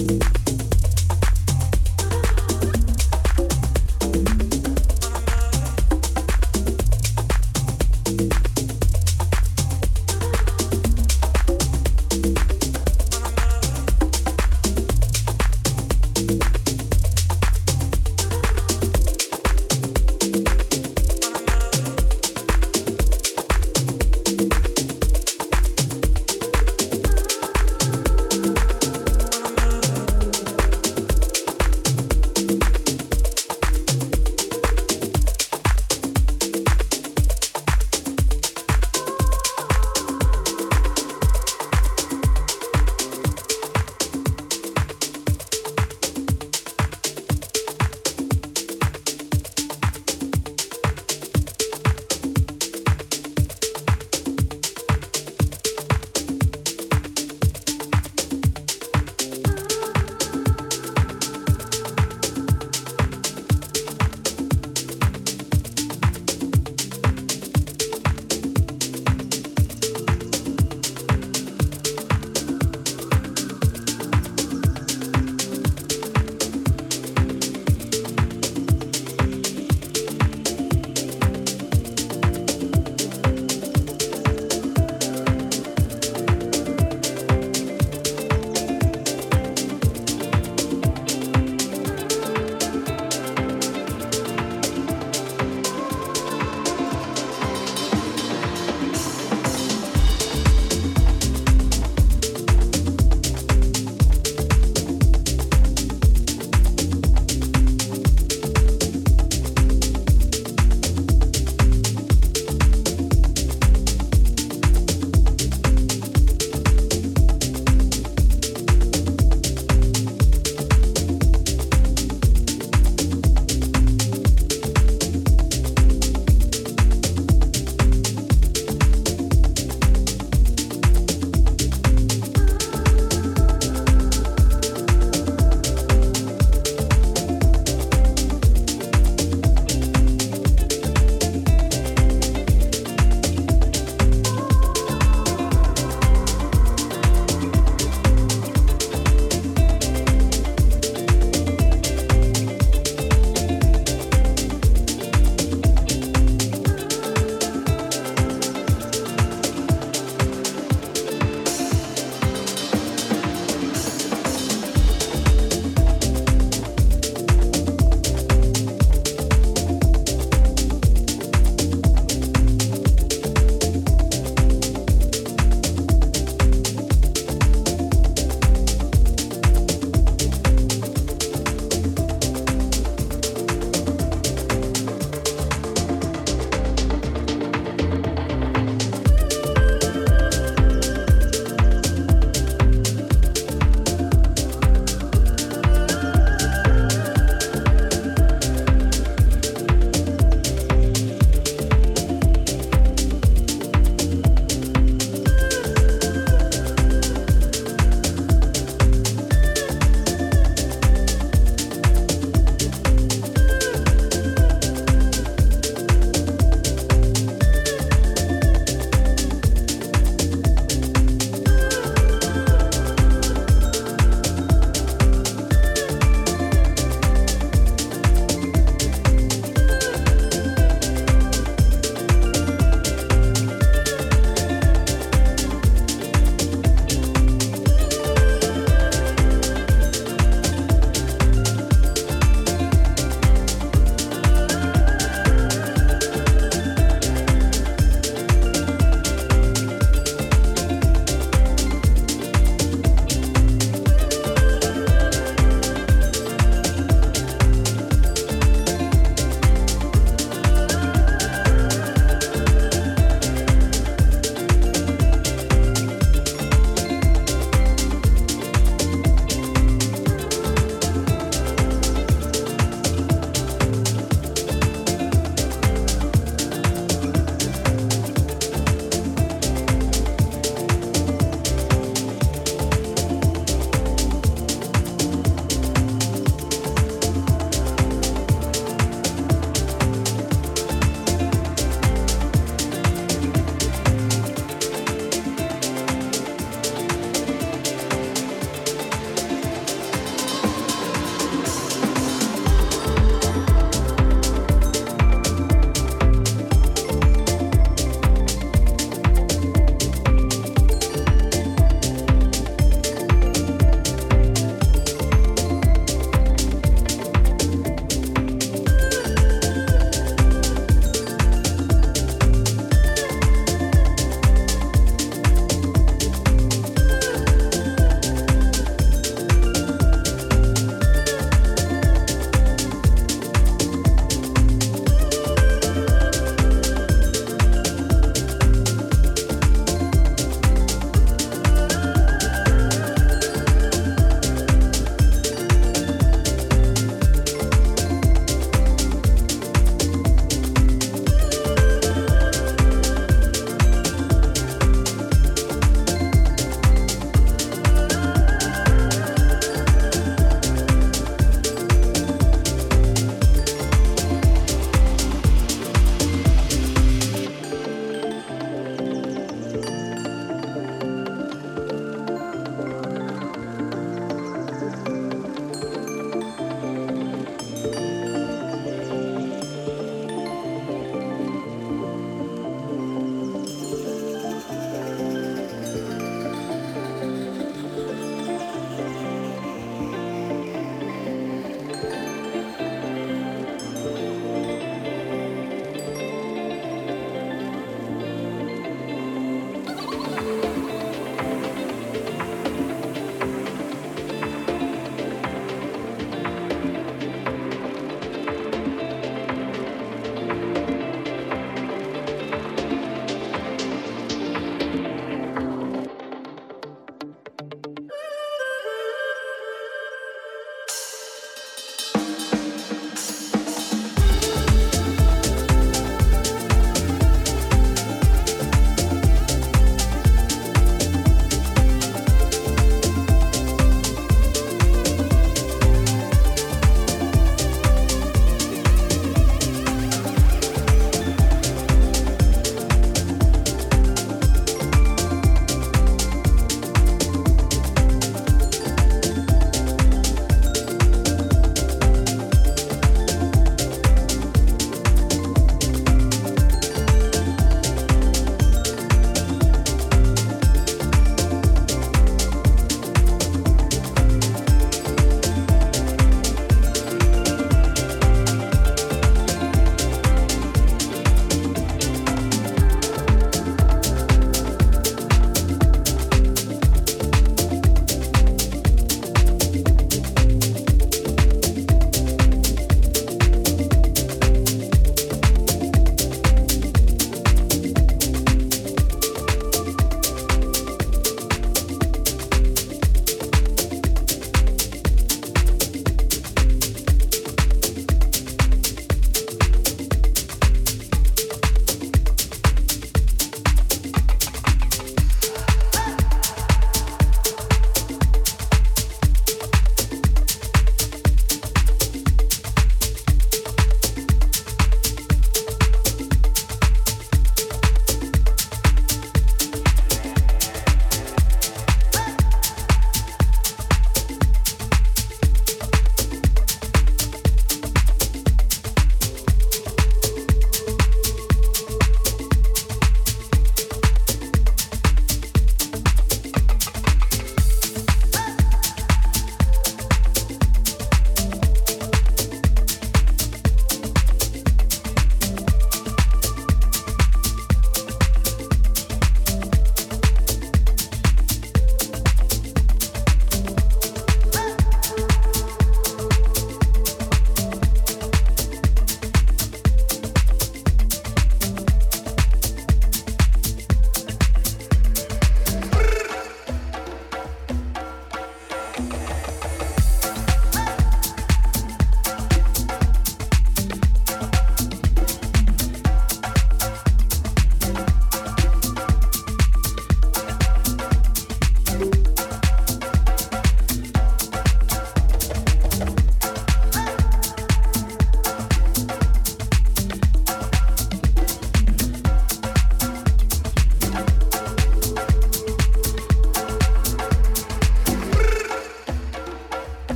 you